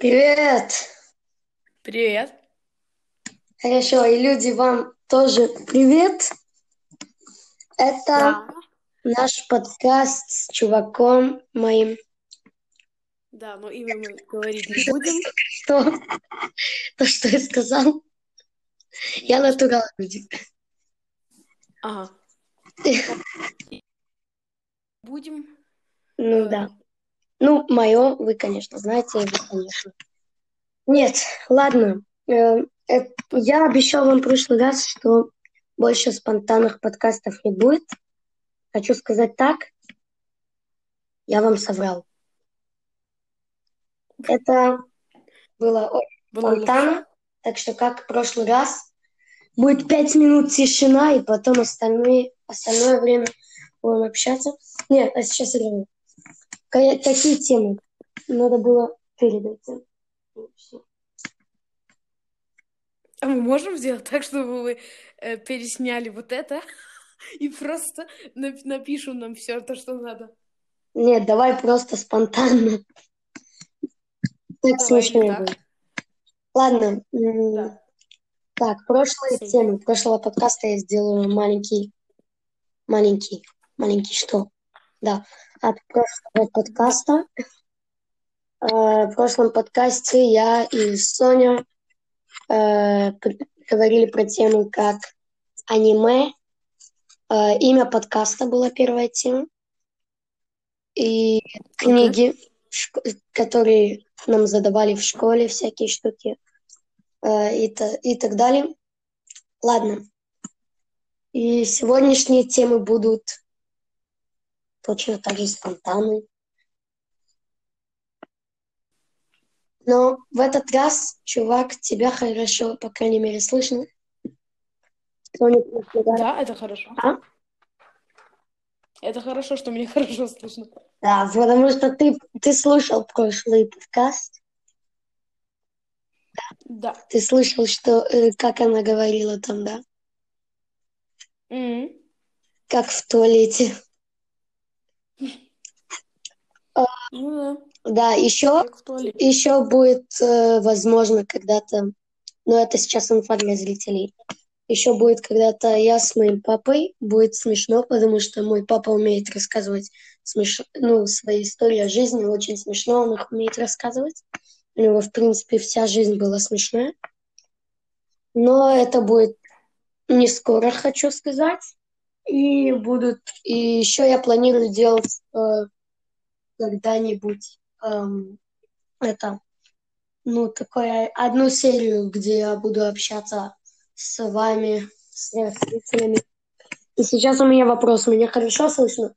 Привет! Привет. Хорошо, и люди, вам тоже привет. Это Да. наш подкаст с чуваком моим. Да, но имя мы говорить не будем. Что? То, что я сказал? Я натурал, люди. Ага. Будем. Ну э, да. Ну, мое, вы, конечно, знаете, вы, конечно. Нет, ладно. Э, э, Я обещал вам в прошлый раз, что больше спонтанных подкастов не будет. Хочу сказать так. Я вам соврал. Это было очень Было спонтанно. Так что, как в прошлый раз, будет пять минут тишина, и потом остальные, остальное время будем общаться. Нет, а сейчас реально. Какие темы? Надо было перед этим. Всё. А мы можем сделать так, чтобы вы э, пересняли вот это и просто нап- напишу нам все то, что надо. Нет, давай просто спонтанно. Так будет. Ладно. Да. Так, прошлые Всё. темы. Прошлого подкаста я сделаю маленький, маленький, маленький что? Да, от прошлого подкаста. Э, В прошлом подкасте я и Соня э, говорили про тему как аниме. Э, Имя подкаста была первая тема. И книги, которые нам задавали в школе, всякие штуки и, та- и так далее. Ладно. И сегодняшние темы будут точно так же спонтанны. Но в этот раз, чувак, тебя хорошо, по крайней мере, слышно. Да, это хорошо. А? Это хорошо, что мне хорошо слышно. Да, потому что ты, ты слушал прошлый подкаст. Да. Ты слышал, что, э, как она говорила там, да? М. Как в туалете. Ну да, Да, еще, еще будет, э, возможно, когда-то, но это сейчас инфа для зрителей. Еще будет когда-то я с моим папой. Будет смешно, потому что мой папа умеет рассказывать смеш... ну, свои истории о жизни. Очень смешно он их умеет рассказывать. У него, в принципе, вся жизнь была смешная. Но это будет не скоро, хочу сказать. И будут... И еще я планирую делать э, когда-нибудь эм, это, ну, такое, одну серию, где я буду общаться с вами, с зрителями. И сейчас у меня вопрос. Меня хорошо слышно?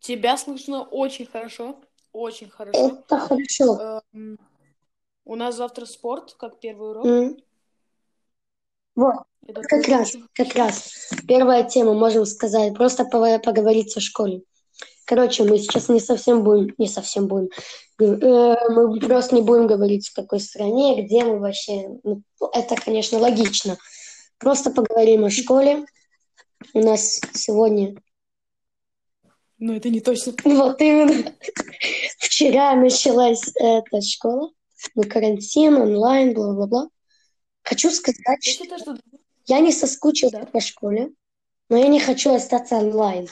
Тебя слышно очень хорошо. Очень хорошо. Это хорошо. Эм, У нас завтра спорт, как первый урок. М. Вот, Это как раз, как раз. Первая тема, можем сказать, просто поговорить о школе. Короче, мы сейчас не совсем будем, не совсем будем, э, мы просто не будем говорить, в какой стране, где мы вообще. Ну, это, конечно, логично. Просто поговорим о школе. У нас сегодня Но это не точно. Вот именно. Вчера началась эта школа. Ну, карантин, онлайн, бла-бла-бла. Хочу сказать, что что я не соскучился Да. по школе, но я не хочу остаться онлайн.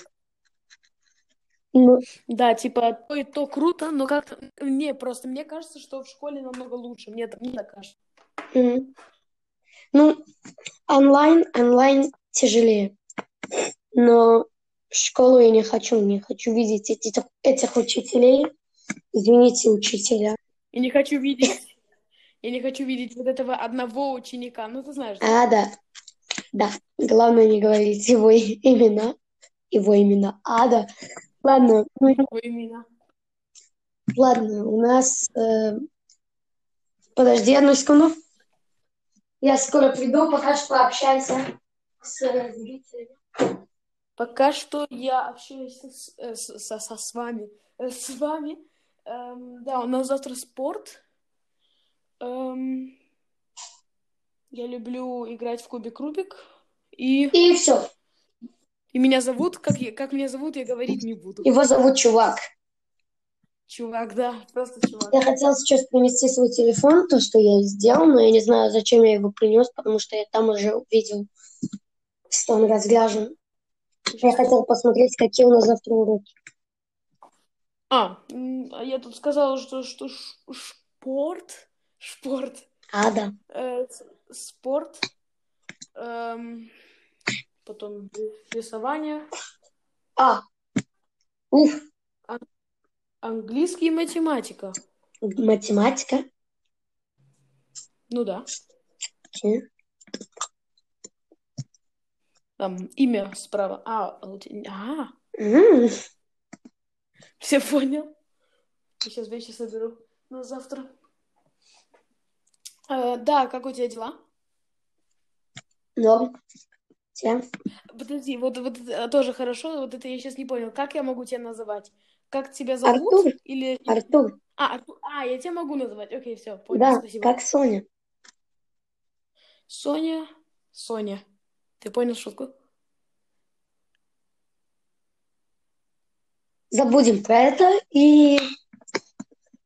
Ну, да, типа то и то круто, но как-то мне просто мне кажется, что в школе намного лучше. Мне мне так кажется. м. ну, онлайн, онлайн тяжелее. Но школу я не хочу, не хочу видеть эти- этих учителей. Извините, учителя. Я не хочу видеть. Я не хочу видеть вот этого одного ученика. Ну, ты знаешь. А, да. Да. Главное не говорить его и- имена. Его имена. А, да. Ладно, ну, ладно, у нас... э, Подожди одну секунду. Я скоро приду, пока что пообщайся с э, зрителями. Пока что я общаюсь с, э, с- со, со- с вами. Э, С вами. Эм, да, у нас завтра спорт. Эм, я люблю играть в кубик Рубик. И, И все. И меня зовут, как, я- как меня зовут, я говорить не буду. Его зовут Чувак. Чувак, да, просто чувак. Я хотела сейчас принести свой телефон, то, что я сделал, но я не знаю, зачем я его принес, потому что я там уже увидел, что он разряжен. Я хотел посмотреть, какие у нас завтра уроки. А, а я тут сказала, что, что шпорт, шпорт, А, да. э, спорт, эм, потом рисование, А, уф, английский и математика. математика. Ну да. Там имя справа. А, а, а, все понял. Я сейчас вещи соберу на завтра. Э, да, как у тебя дела? Норм. Тебя? Подожди, вот, вот это тоже хорошо, вот это я сейчас не понял. Как я могу тебя называть? Как тебя зовут? Артур. Или... Артур. А, Арту- а, я тебя могу называть. Окей, все, понял, Да, спасибо. как Соня. Соня, Соня. Ты понял шутку? Забудем про это и...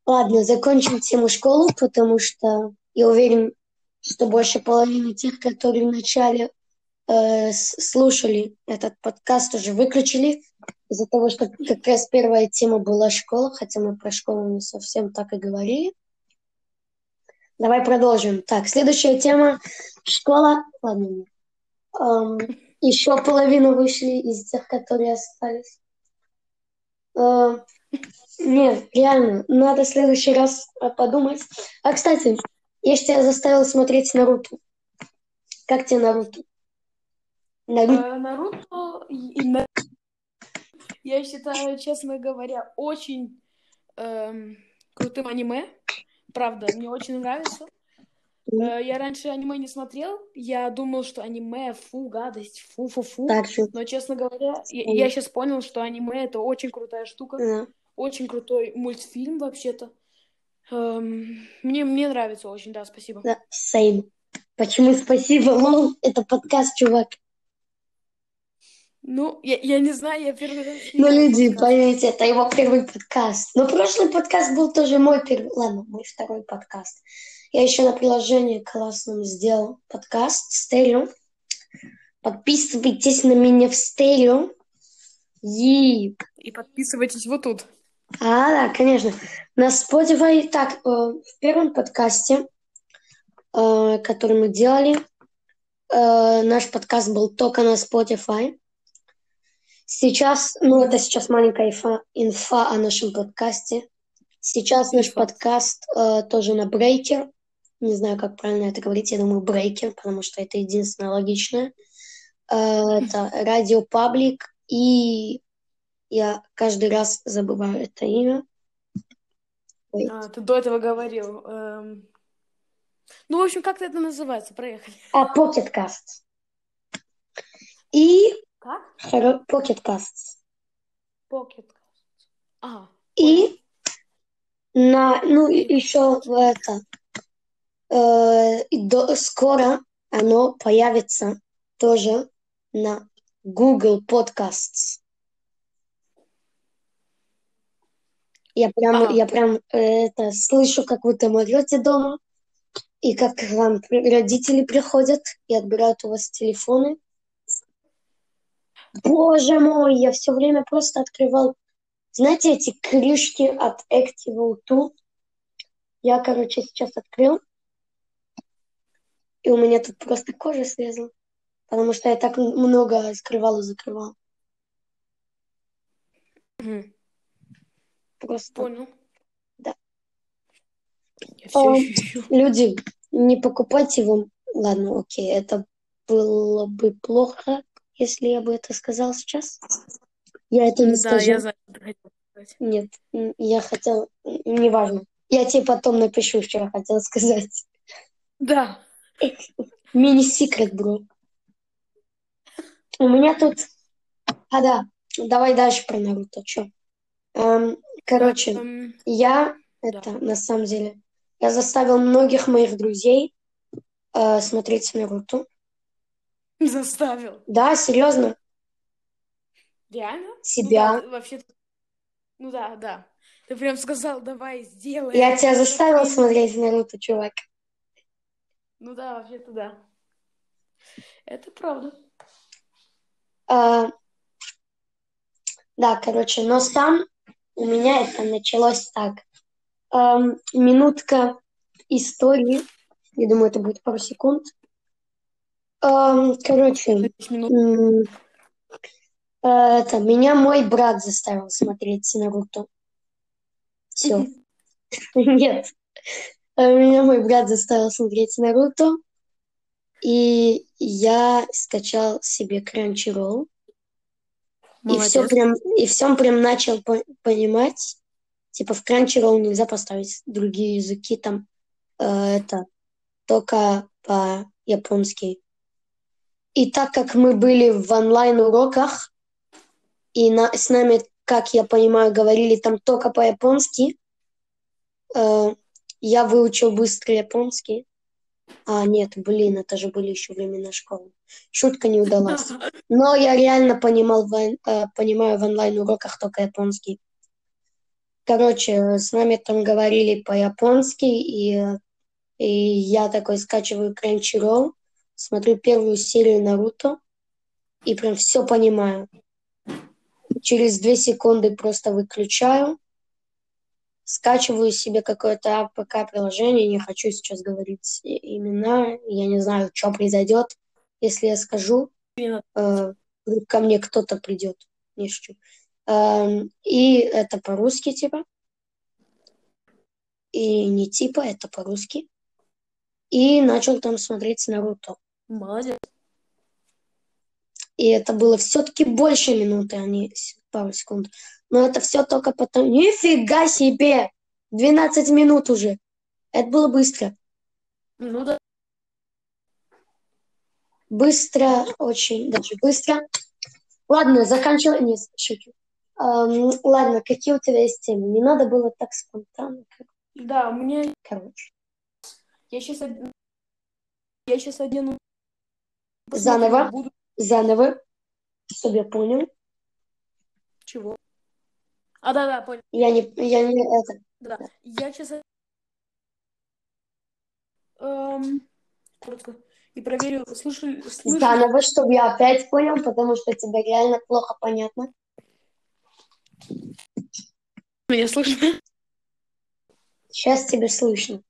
Ладно, закончим тему школы, потому что я уверен, что больше половины тех, которые вначале э, слушали этот подкаст, уже выключили из-за того, что как раз первая тема была школа, хотя мы про школу не совсем так и говорили. Давай продолжим. Так, следующая тема школа. Ладно. Ам, еще половина вышли из тех, которые остались. Э, нет, реально, надо в следующий раз подумать. А, кстати, я тебя заставил смотреть Наруто. Как тебе Наруто? Наруто? Э, Наруто и- я считаю, честно говоря, очень эм, крутым аниме. Правда, мне очень нравится. Э, я раньше аниме не смотрел. Я думал, что аниме фу, гадость, фу-фу-фу. Но, честно говоря, я, сейчас понял, что аниме это очень крутая штука. Да. Очень крутой мультфильм, вообще-то. Эм, мне, мне нравится очень, да, спасибо. Да, same. Почему спасибо, лол? Это подкаст, чувак. Ну, я, я не знаю, я первый раз Ну, люди, подкаст. поймите, это его первый подкаст. Но прошлый подкаст был тоже мой первый. Ладно, мой второй подкаст. Я еще на приложении классном сделал подкаст стерео. Подписывайтесь на меня в стерео. И... И подписывайтесь вот тут. А, да, конечно. На Spotify. Так, э, в первом подкасте, э, который мы делали, э, наш подкаст был только на Spotify. Сейчас, ну, это сейчас маленькая инфа, инфа о нашем подкасте. Сейчас наш подкаст э, тоже на Breaker. Не знаю, как правильно это говорить. Я думаю, Breaker, потому что это единственное логичное. Э, это Радио Паблик. И я каждый раз забываю это имя. Ой. А, ты до этого говорил. эм. Ну, в общем, как это называется? Проехали. А, Pocket Cast. И Как? хоро- Pocket Cast. Pocket. А, И на, ну, еще в это, э, до- скоро оно появится тоже на Google Podcasts. Я прям, Ага. я прям э, это слышу, как вы там орете дома, и как к вам родители приходят и отбирают у вас телефоны. Боже мой, я все время просто открывал знаете, эти крышки от Active 2? Я, короче, сейчас открыл, и у меня тут просто кожа слезла, потому что я так много скрывал и закрывал. Просто понял. Да. Я все ищу. люди, не покупайте вам... Ладно, окей, это было бы плохо, если я бы это сказал сейчас. Я это не Да, скажу. я хотел сказать. Нет, я хотел... Неважно. Я тебе потом напишу, что я хотела сказать. Да. Мини-секрет, бро. У меня тут... А, да. Давай дальше про Наруто. Чё? Эм, короче, Эм, я... Это, на самом деле... Я заставил многих моих друзей э, смотреть Наруто. заставил. Да, серьезно. Реально? Себя. Ну да, вообще. Ну да, да. Ты прям сказал, давай, сделай. Я тебя заставил смотреть Наруто, чувак. Ну да, вообще-то да. Это правда. А, да, короче, но там у меня это началось так. Ам, минутка истории. Я думаю, это будет пару секунд. Ам, короче, э, это, меня мой брат заставил смотреть Наруто. Все. Нет. Э, Меня мой брат заставил смотреть Наруто. И я скачал себе Crunchyroll. И все прям, и всем прям начал по- понимать. Типа в Crunchyroll нельзя поставить другие языки, там э, это только по-японски. И так как мы были в онлайн-уроках, и на- с нами, как я понимаю, говорили там только по-японски, э, я выучил быстро японский. А, нет, блин, это же были еще времена школы. Шутка не удалась. Но я реально понимал, в э, понимаю в онлайн-уроках только японский. Короче, с нами там говорили по-японски, и, и я такой скачиваю Crunchyroll, смотрю первую серию Наруто, и прям все понимаю. Через две секунды просто выключаю, скачиваю себе какое-то АПК-приложение, не хочу сейчас говорить имена, я не знаю, что произойдет, если я скажу, э, ко мне кто-то придет, не шучу. Эм, И это по-русски типа, и не типа, это по-русски. И начал там смотреть Наруто. Молодец. И это было все-таки больше минуты, а не пару секунд. Но это все только потом. Нифига себе! 12 минут уже. Это было быстро. Ну да. Быстро, очень даже быстро. Ладно, заканчивай. Не, шучу. Эм, ладно, какие у тебя есть темы? Не надо было так спонтанно. как- Да, меня... Короче. Я сейчас... Я сейчас одену... Заново? Буду... Заново. Чтобы я понял. Чего? А, да-да, понял. Я не, я не это. Да. Я сейчас... Эм, коротко. И проверю, слышу... слышу... Заново, чтобы я опять понял, потому что тебе реально плохо понятно. Меня слышно? Сейчас тебе слышно.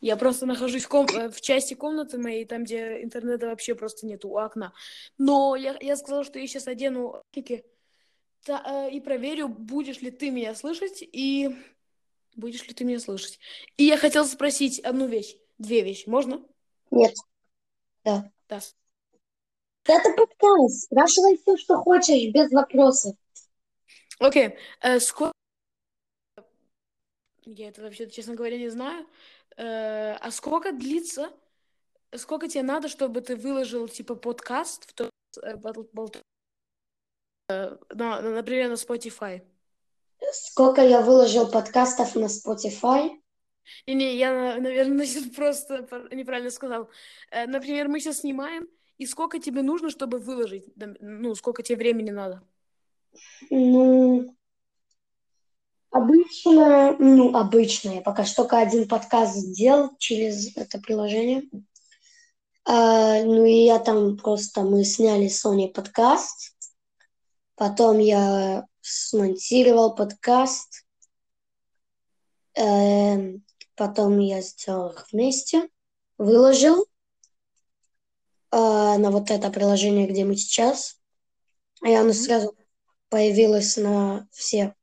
Я просто нахожусь в, ком- э, в части комнаты моей, там, где интернета вообще просто нету у окна. Но я, я сказала, что я сейчас одену та- э, и проверю, будешь ли ты меня слышать и будешь ли ты меня слышать. И я хотела спросить одну вещь, две вещи, можно? Нет. Да. Да. Это подкаст. Спрашивай все, что хочешь, без вопросов. Окей, э, сколько... Я это вообще, честно говоря, не знаю. Э, а сколько длится, сколько тебе надо, чтобы ты выложил, типа, подкаст, в то, э, э, на- на- например, на Spotify? Сколько я выложил подкастов на Spotify? Не-не, я, на- наверное, просто неправильно сказал. Например, мы сейчас снимаем, и сколько тебе нужно, чтобы выложить? Ну, сколько тебе времени надо? Ну, обычно, ну, обычно. Я пока что только один подкаст сделал через это приложение. А, ну, и я там просто, мы сняли с Соней подкаст. Потом я смонтировал подкаст. Эм, потом я сделал их вместе, выложил а, на вот это приложение, где мы сейчас. И оно сразу появилось на все.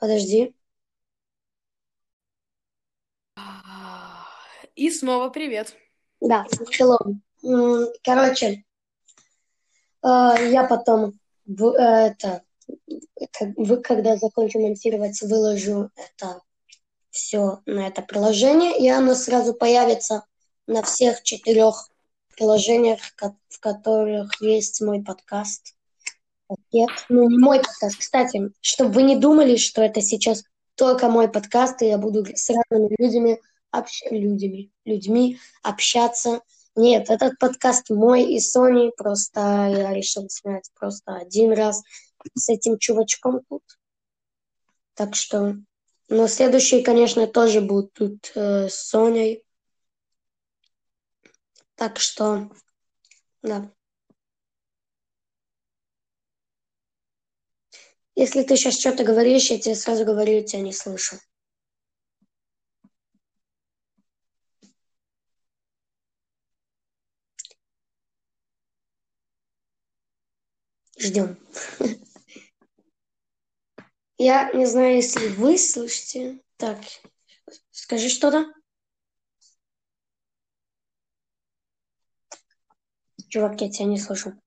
Подожди. И снова привет. Да, hello. Короче, э, я потом э, это, вы- когда закончу монтировать, выложу это все на это приложение, и оно сразу появится на всех четырех приложениях, в которых есть мой подкаст. Нет, ну не мой подкаст. Кстати, чтобы вы не думали, что это сейчас только мой подкаст, и я буду с разными людьми, общ... людьми, людьми общаться. Нет, этот подкаст мой и Сони, просто я решил снять просто один раз с этим чувачком тут. Так что Но следующие, конечно, тоже будут тут э, с Соней. Так что, да. Если ты сейчас что-то говоришь, я тебе сразу говорю, я тебя не слышу. Ждем. Я не знаю, если вы слышите. Так, скажи что-то. Чувак, я тебя не слышу.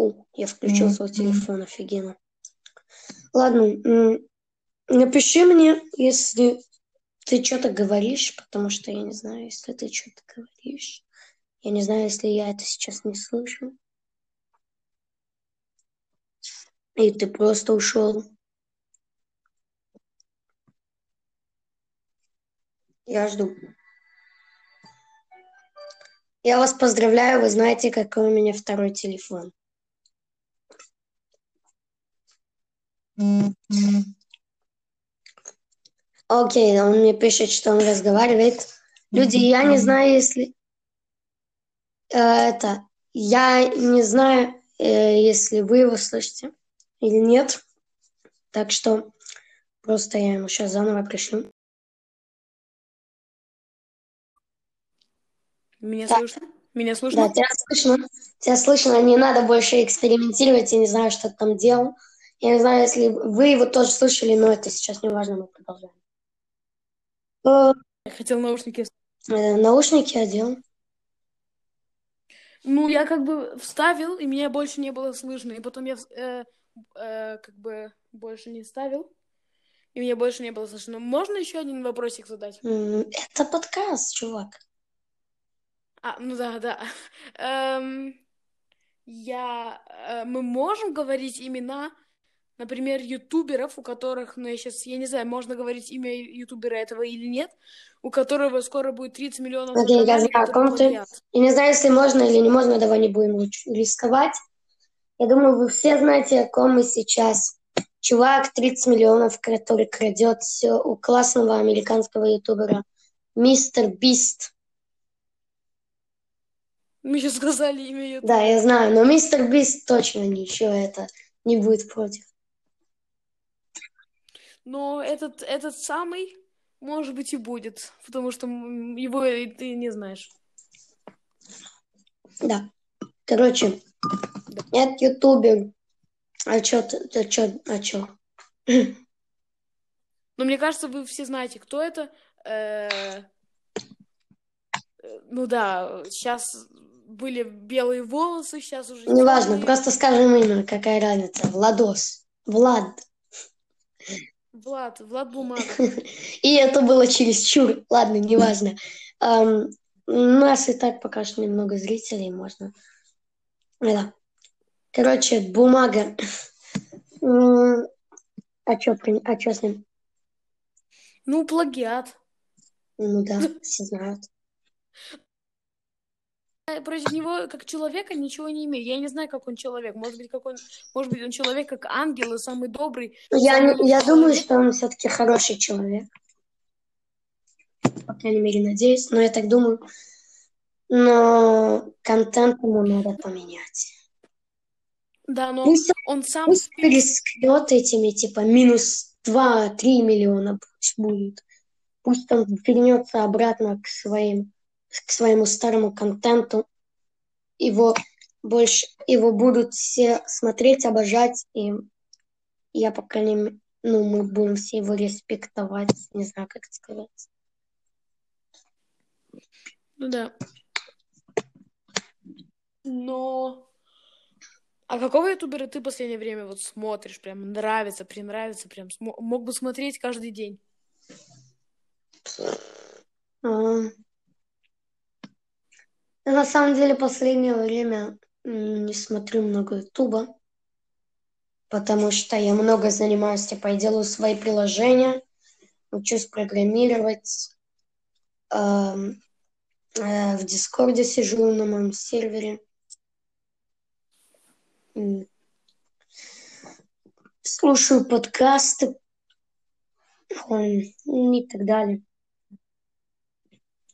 О, я включил свой телефон, офигенно. Ладно, напиши мне, если ты что-то говоришь, потому что я не знаю, если ты что-то говоришь. Я не знаю, если я это сейчас не слышу. И ты просто ушел. Я жду. Я вас поздравляю, вы знаете, какой у меня второй телефон. Окей, он мне пишет, что он разговаривает. Люди, я не знаю, если... Э, это... Я не знаю, э, если вы его слышите или нет. Так что просто я ему сейчас заново пришлю. Меня так. слышно? Меня слышно? Да, тебя слышно. Тебя слышно. Не надо больше экспериментировать. Я не знаю, что ты там делал. Я не знаю, если вы его тоже слышали, но это сейчас не важно, мы продолжаем. Э, я хотел наушники. Э, наушники одел. Ну, я как бы вставил, и меня больше не было слышно. И потом я э, э, как бы больше не ставил, и меня больше не было слышно. Можно еще один вопросик задать? Это подкаст, чувак. А, ну да, да. Эм, я... Э, мы можем говорить имена например, ютуберов, у которых, ну, я сейчас, я не знаю, можно говорить имя ютубера этого или нет, у которого скоро будет 30 миллионов okay, я знаю, о ком ты. Я не знаю, если можно или не можно, давай не будем рисковать. Я думаю, вы все знаете, о ком мы сейчас. Чувак, 30 миллионов, который крадет все у классного американского ютубера. Мистер Бист. Мы сейчас сказали имя ютубера. Да, я знаю, но мистер Бист точно ничего это не будет против. Но этот, этот самый, может быть, и будет, потому что его ты не знаешь. Да. Короче, да. нет ютубер. А чё а чё, а чё? Но мне кажется, вы все знаете, кто это. Э, ну да, сейчас были белые волосы, сейчас уже... Неважно, просто скажем имя, какая разница. Владос. Влад. Влад, Влад Бумага. И это было чересчур. Ладно, неважно. Um, у нас и так пока что немного зрителей, можно. Да. Короче, бумага. А а чё с ним? Ну, плагиат. Ну да, все знают. Против него как человека ничего не имею. Я не знаю, как он человек. Может быть, как он, может быть, он человек как ангел и самый добрый. Я, самый я думаю, что он все-таки хороший человек. По крайней мере, надеюсь. Но я так думаю. Но контент ему надо поменять. Да, но пусть, он сам... Пусть рискнет этими, типа, минус 2-3 миллиона пусть будет. Пусть он вернется обратно к своим к своему старому контенту. Его больше, его будут все смотреть, обожать, и я, по крайней мере, ну, мы будем все его респектовать, не знаю, как это сказать. Ну да. Но... А какого ютубера ты в последнее время вот смотришь? Прям нравится, принравится, прям мог бы смотреть каждый день? А, я на самом деле последнее время не смотрю много Ютуба, потому что я много занимаюсь, типа, я делаю свои приложения, учусь программировать, э, э, в Дискорде сижу на моем сервере. слушаю подкасты и так далее.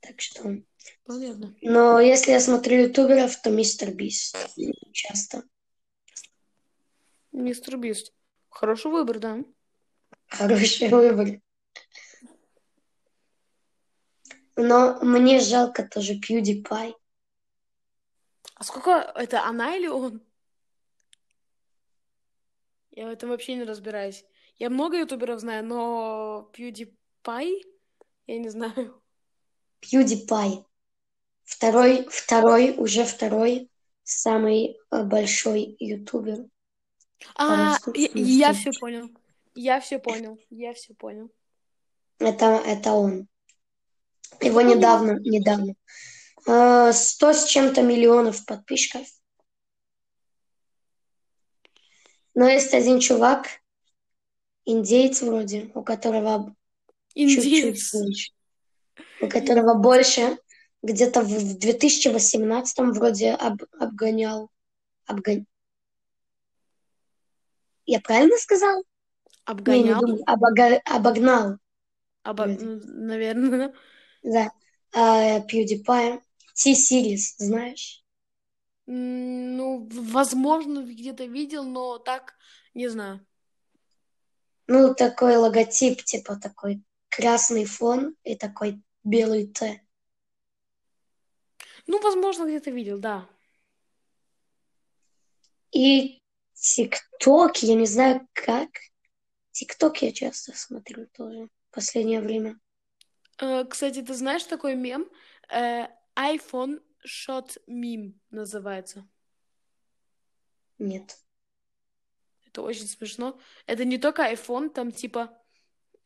Так что... Понятно. Но если я смотрю ютуберов, то мистер Бист часто. Мистер Бист. Хороший выбор, да. Хороший выбор. Но мне жалко тоже PewDiePie. А сколько... Это она или он? Я в этом вообще не разбираюсь. Я много ютуберов знаю, но PewDiePie я не знаю. PewDiePie. Второй, второй, уже второй самый э, большой ютубер. А, я, я все понял. Я все понял. Я все понял. Это, это он. Его недавно, недавно. Э, сто с чем-то миллионов подписчиков. Но есть один чувак, индейец вроде, у которого чуть-чуть больше. У которого больше, где-то в 2018 вроде об, обгонял. Обгон... Я правильно сказал? Обгонял? Не, не думаю, обога... обогнал. Обо... Наверное. Да. А, PewDiePie. T-Series, знаешь? Ну, возможно, где-то видел, но так не знаю. Ну, такой логотип, типа такой красный фон и такой белый Т. Ну, возможно, где-то видел, да. И ТикТок, я не знаю как. ТикТок я часто смотрю тоже в последнее время. Э, кстати, ты знаешь такой мем? Э, iPhone Shot Meme называется. Нет. Это очень смешно. Это не только iPhone, там типа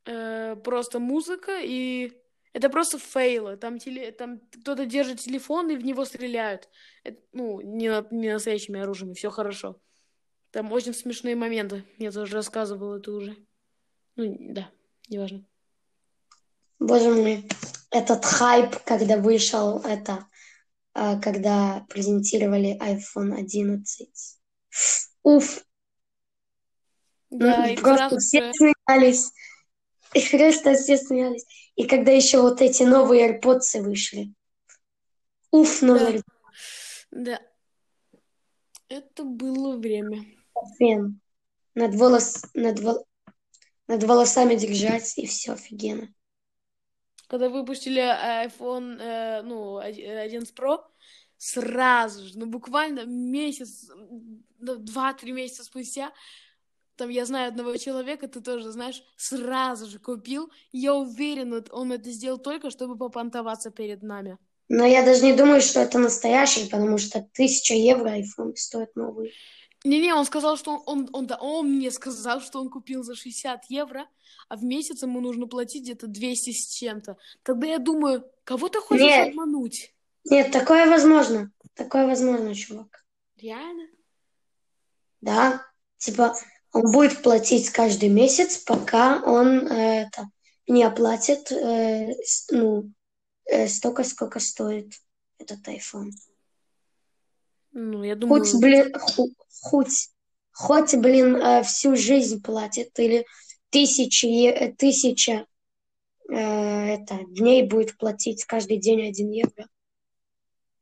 э, просто музыка и это просто фейлы. Там, теле... там кто-то держит телефон и в него стреляют. Это, ну, не, на... не настоящими оружиями, все хорошо. Там очень смешные моменты. Я тоже рассказывал это уже. Ну, да, неважно. Боже мой, этот хайп, когда вышел это, а, когда презентировали iPhone 11. Уф! Да, Ну, и Просто все смеялись. И просто все смеялись. И когда еще вот эти новые AirPods вышли. Уф, номер Да. Это было время. фен. Над, волос, над, вол- над волосами держать, и все офигенно. Когда выпустили iPhone, э, ну, 11 Pro, сразу же, ну, буквально месяц, два-три месяца спустя, там, я знаю одного человека, ты тоже знаешь, сразу же купил. Я уверена, он это сделал только, чтобы попонтоваться перед нами. Но я даже не думаю, что это настоящий, потому что тысяча евро iPhone стоит новый. Не-не, он сказал, что он, он, он, да, он мне сказал, что он купил за 60 евро, а в месяц ему нужно платить где-то 200 с чем-то. Тогда я думаю, кого ты хочешь Нет. обмануть? Нет, такое возможно. Такое возможно, чувак. Реально? Да, типа он будет платить каждый месяц, пока он э, это не оплатит э, ну, э, столько, сколько стоит этот iPhone. Ну, я думаю... Хоть, блин, хоть, хоть, блин, э, всю жизнь платит или тысячи, э, тысяча э, это, дней будет платить каждый день один евро.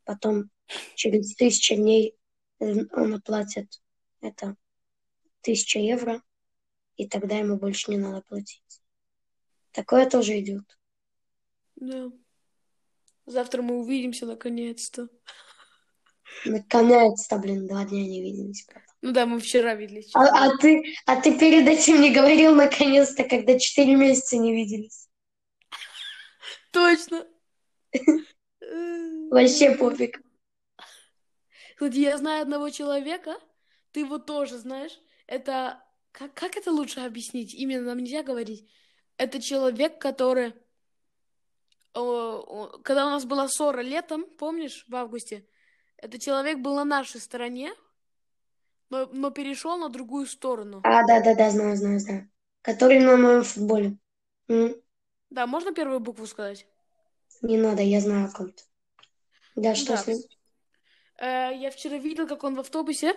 Потом через тысячу дней э, он оплатит это тысяча евро, и тогда ему больше не надо платить. Такое тоже идет. Да. Завтра мы увидимся наконец-то. Наконец-то, блин, два дня не виделись. Ну да, мы вчера виделись. А, а ты, а ты перед этим не говорил наконец-то, когда четыре месяца не виделись. Точно. Вообще пофиг. Кстати, я знаю одного человека, ты его тоже знаешь. Это... Как, как это лучше объяснить? Именно нам нельзя говорить. Это человек, который... Когда у нас была ссора летом, помнишь, в августе, этот человек был на нашей стороне, но, но перешел на другую сторону. А, да-да-да, знаю, знаю, знаю. Который на моем футболе. М, Да, можно первую букву сказать? Не надо, я знаю о ком-то. Да, что Да. с ним? Э, я вчера видел, как он в автобусе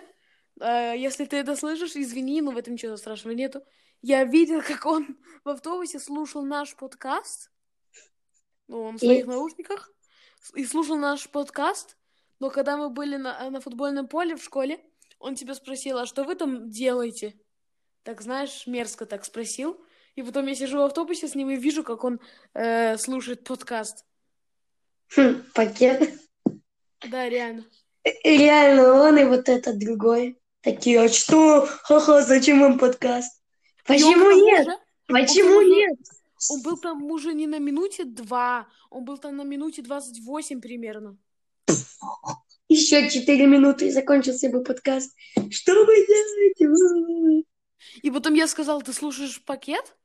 Э, если ты это слышишь, извини, но в этом ничего страшного нету. Я видел, как он в автобусе слушал наш подкаст. Ну, он в своих И- наушниках. И слушал наш подкаст. Но когда мы были на, на футбольном поле в школе, он тебя спросил, а что вы там делаете? Так, знаешь, мерзко так спросил. И потом я сижу в автобусе с ним и вижу, как он э, слушает подкаст. Хм, пакет. Да, реально. И реально он и вот этот другой. Такие, а что? Ха-ха, зачем вам подкаст? Он Почему тому нет? же- Почему уже- нет? Он был там уже не на минуте два, он был там на минуте 28 примерно. Еще четыре минуты и закончился бы подкаст. Что вы делаете? И потом я сказал, ты слушаешь пакет?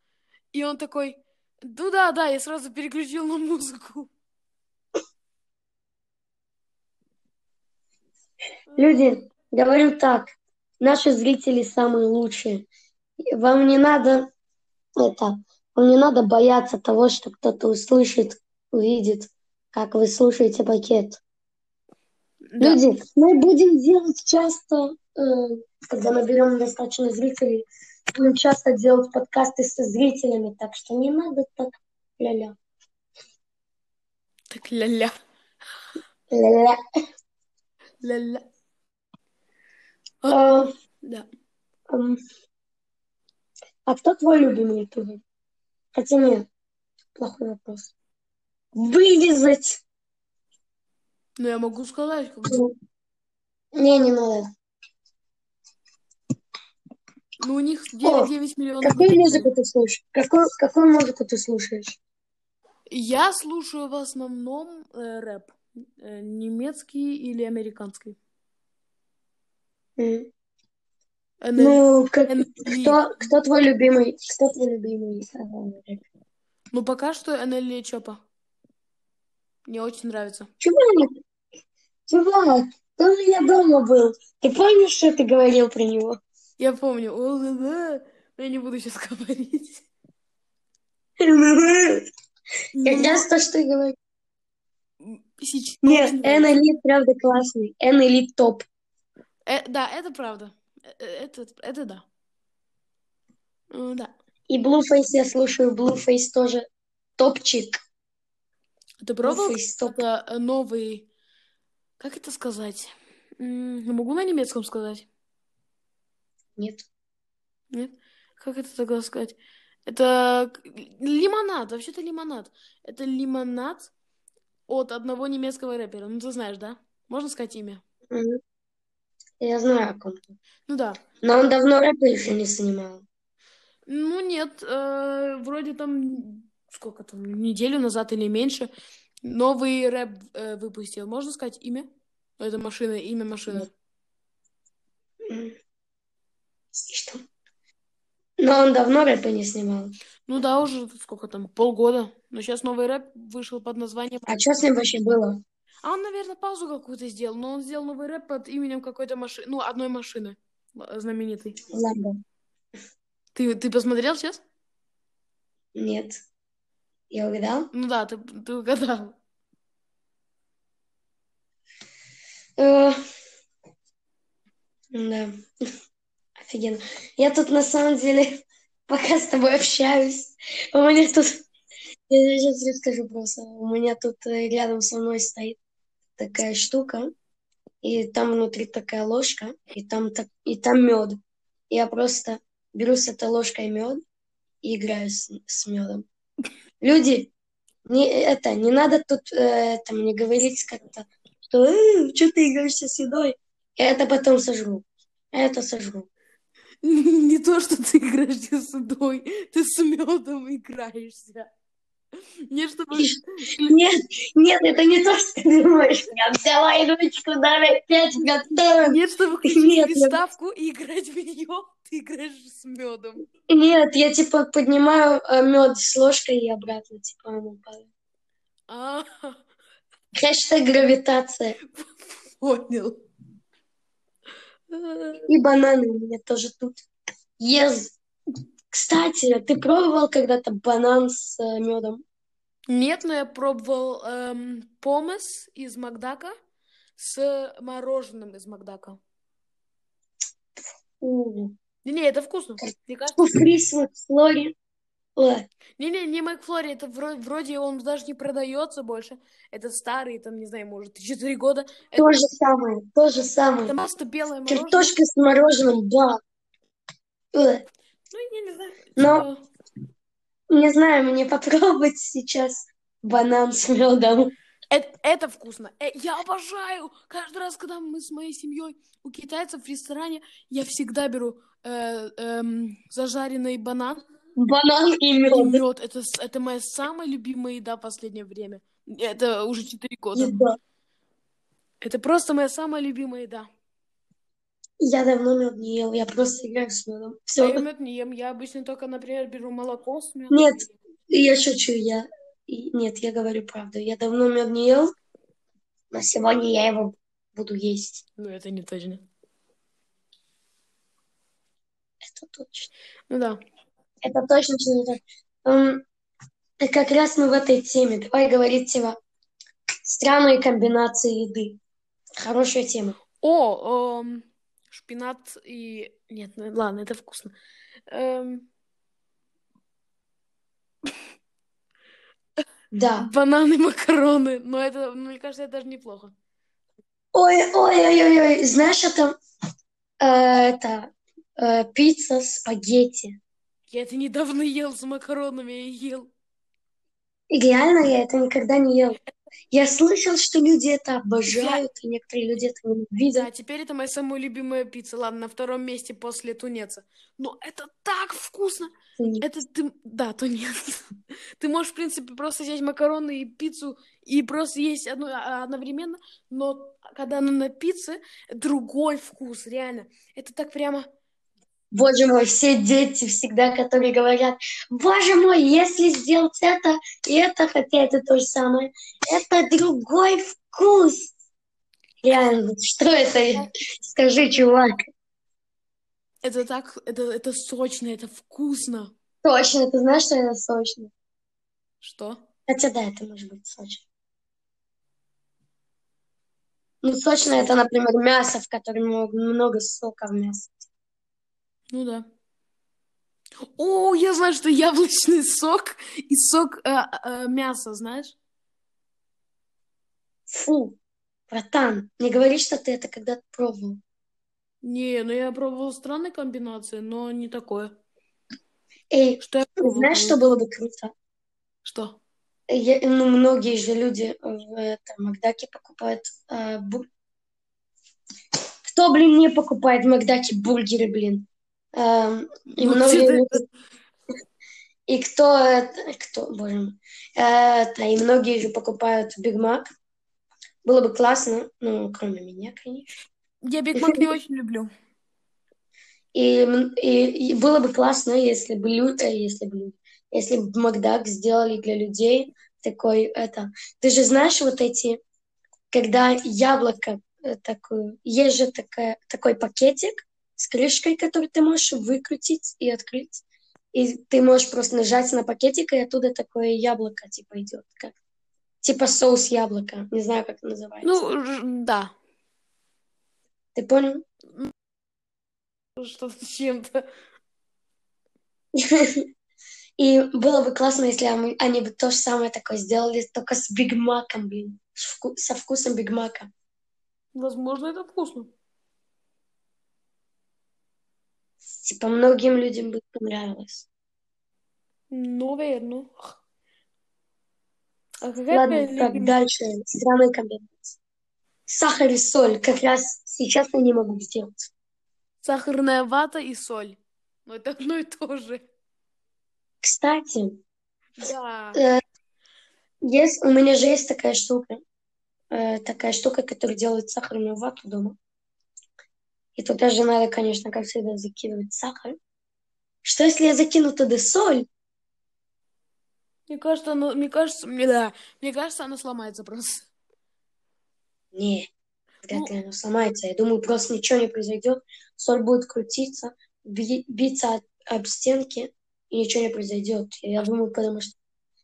И он такой, ну да, да, я сразу переключил на музыку. Люди, говорю так, наши зрители самые лучшие. Вам не надо это, вам не надо бояться того, что кто-то услышит, увидит, как вы слушаете пакет. Да. Люди, мы будем делать часто, э, когда наберем достаточно зрителей, будем часто делать подкасты со зрителями, так что не надо так ля-ля. Так ля-ля, Ля-ля. ля-ля. А, Да. м, а кто твой любимый ютубер? Хотя нет, плохой вопрос. Вырезать! Ну, я могу сказать, как Не, не надо. Ну, у них О, 9, 9 миллионов. Какую подписчиков. музыку ты слушаешь? Какую, какую музыку ты слушаешь? Я слушаю в основном э, рэп. Э, немецкий или американский. NL Ну, как- кто, кто твой любимый? Кто твой любимый? Ну, пока что NLE Чопа. Мне очень нравится. Чувак, чувак, он у меня дома был. Ты помнишь, что ты говорил про него? Я помню. О-ла-ла. Но я не буду сейчас говорить. Ну, раз то, что я сейчас Нет, Эн. Элит, правда, классный. Эн Элит топ. Э, да, это правда. Э, э, Это, это да. М, Да. И Blueface я слушаю. Blueface тоже топчик. Ты пробовал это новый... Как это сказать? Я Могу на немецком сказать? Нет. Нет? Как это тогда сказать? Это лимонад, вообще-то лимонад. Это лимонад от одного немецкого рэпера. Ну, ты знаешь, да? Можно сказать имя? Мгм. Я знаю о ком. Ну да. Но он давно рэпом еще не снимал. Ну нет, э, вроде там сколько там, неделю назад или меньше, новый рэп э, выпустил. Можно сказать имя? Это машина, имя машины. Что? Но он давно рэпа не снимал. Ну да, уже сколько там, полгода. Но сейчас новый рэп вышел под названием... А что с ним вообще было? А он, наверное, паузу какую-то сделал, но он сделал новый рэп под именем какой-то машины, ну, одной машины э, знаменитой. Ламбо. Ты, ты посмотрел сейчас? Нет. Я угадал? Ну да, ты, ты угадал. Э, Да. Офигенно. Я тут на самом деле, пока с тобой общаюсь, у меня тут... Я сейчас расскажу просто. У меня тут э, рядом со мной стоит такая штука, и там внутри такая ложка, и там, так... и там мед. Я просто беру с этой ложкой мед и играю с, с медом. Люди, не, это, не надо тут э, это, мне говорить как-то, что что ты играешься с едой? Я это потом сожру. Я это сожру. Не то, что ты играешь с едой, ты с медом играешься. Не чтобы... Нет, нет, это не то, что ты думаешь. Я взяла едочку, давай пять готовим. Нет, чтобы включить Нет, приставку и играть в нее, ты играешь с медом. Нет, я типа поднимаю мед с ложкой и обратно, типа оно падает. Хэштег гравитация. понял. И бананы у меня тоже тут. Yes. Кстати, ты пробовал когда-то банан с э, медом? Нет, но я пробовал эм, помес из Макдака с мороженым из Макдака. Не-не, это вкусно. Мне кажется... Картошку фри с Макфлори. Ой, Не-не, не Макфлори, это вро- вроде он даже не продается больше. Это старый, там, не знаю, может, 4 года. Это, то же самое, то же это самое. просто белое мороженое. Картошка с мороженым, да. Ну, я не знаю. Но- типа, Не знаю, мне попробовать сейчас банан с медом. Это, это вкусно. Э, я обожаю. Каждый раз, когда мы с моей семьей у китайцев в ресторане, я всегда беру э, эм, зажаренный банан Банан и и мед. мед. Это, это моя самая любимая еда в последнее время. Это уже 4 года. Еда. Это просто моя самая любимая еда. Я давно мед не ел, я просто играю с медом. А я Все. мед не ем. Я обычно только, например, беру молоко с медом. Нет, я шучу, я... Нет, я говорю правду. Я давно мед не ел, но сегодня я его буду есть. Ну, это не точно. Это точно. Ну да. Это точно что не так. И как раз мы в этой теме. Давай говорить типа странные комбинации еды. Хорошая тема. О, эм, шпинат и... Нет, ну, ладно, это вкусно. Эм, Да. бананы макароны. Но это, ну, мне кажется, это даже неплохо. Ой, ой, ой, ой, ой. Знаешь, это, э, это э, пицца, спагетти. Я это недавно ел с макаронами, я ел. И реально я это никогда не ел. Я слышал, что люди это обожают, и некоторые люди это Да, ненавидят. теперь это моя самая любимая пицца. Ладно, на втором месте после тунеца. Но это так вкусно! Это ты... Да, тунец. Ты можешь, в принципе, просто взять макароны и пиццу и просто есть одно а, одновременно, но когда она на пицце, другой вкус, реально. Это так прямо... Боже мой, все дети всегда, которые говорят, боже мой, если сделать это и это, хотя это то же самое, это другой вкус. Реально, что это? Скажи, чувак. Это так... Это, это сочно, это вкусно. Точно, ты знаешь, что это сочно? Что? Хотя да, это может быть сочно. Ну, сочно это, например, мясо, в котором много, много сока в мясе. Ну да. О, я знаю, что яблочный сок и сок э, э, мяса, знаешь? Фу, братан, не говори, что ты это когда-то пробовал. Не, ну я пробовал странные комбинации, но не такое. Эй, Что я пробовал? знаешь, что было бы круто? Что? Я- ну, многие же люди в это, Макдаке покупают э, бур- Кто, блин, не покупает в Макдаке бургеры, блин? Эм, и Ну, многие И кто, это- кто, боже мой, это, и многие же покупают Биг Мак. Было бы классно, ну, кроме меня, конечно. Я Биг Мак не очень люблю. И, и, и было бы классно, если бы люди, если бы если бы Макдак сделали для людей такой, это... Ты же знаешь вот эти, когда яблоко э, такое, есть же такая, такой пакетик с крышкой, который ты можешь выкрутить и открыть. И ты можешь просто нажать на пакетик, и оттуда такое яблоко типа идет. Как, типа соус яблоко. Не знаю, как это называется. Ну, да. Ты понял? Что-то с чем-то. И было бы классно, если они, бы то же самое такое сделали, только с Биг Маком, блин. Со вкусом Биг Мака. Возможно, это вкусно. Типа многим людям бы понравилось. Ну, наверное. А какая Ладно, так, дальше. Странные комбинации. Сахар и соль. Как раз сейчас я не могу сделать. Сахарная вата и соль. Ну, это одно и то же. Кстати, Да. есть, у меня же есть такая штука. э, такая штука, которая делает сахарную вату дома. И туда же надо, конечно, как всегда, закидывать сахар. Что если я закину туда соль? Мне кажется, оно, мне кажется, мне, да, мне кажется, она сломается просто. Не, вряд Ну- ли оно сломается. Я думаю, просто ничего не произойдет. Соль будет крутиться, би- биться об, об стенки, и ничего не произойдет. Я думаю, потому что...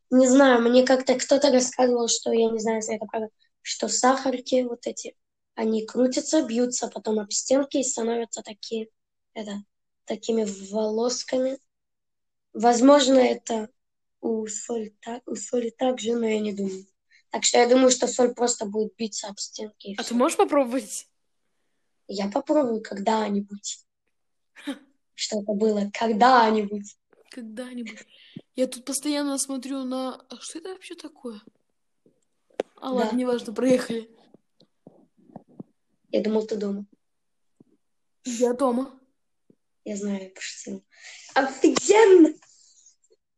Не знаю, мне как-то кто-то рассказывал, что, я не знаю, если это правда, что сахарки вот эти, они крутятся, бьются потом об стенки и становятся такие, это, такими волосками. Возможно, это у соли, так, у соли так же, но я не думаю. Так что я думаю, что соль просто будет биться об стенки. А всё. ты можешь попробовать? Я попробую когда-нибудь. Что это было когда-нибудь. Когда-нибудь. Я тут постоянно смотрю на... А что это вообще такое? А Да. ладно, неважно, проехали. Я думал, ты дома. Я дома. Я знаю, я пошутила. Офигенно!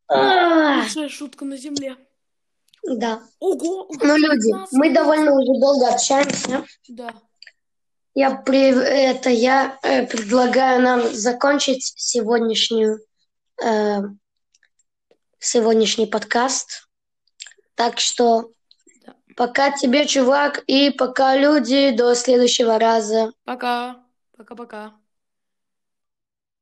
А, Лучшая шутка на земле. Да. Ого! Ну, люди, 15 мы довольно уже долго общаемся. Да. Я, при, это, я э, предлагаю нам закончить сегодняшнюю, э, сегодняшний подкаст. Так что. Пока тебе, чувак, и пока люди, до следующего раза. Пока. Пока-пока.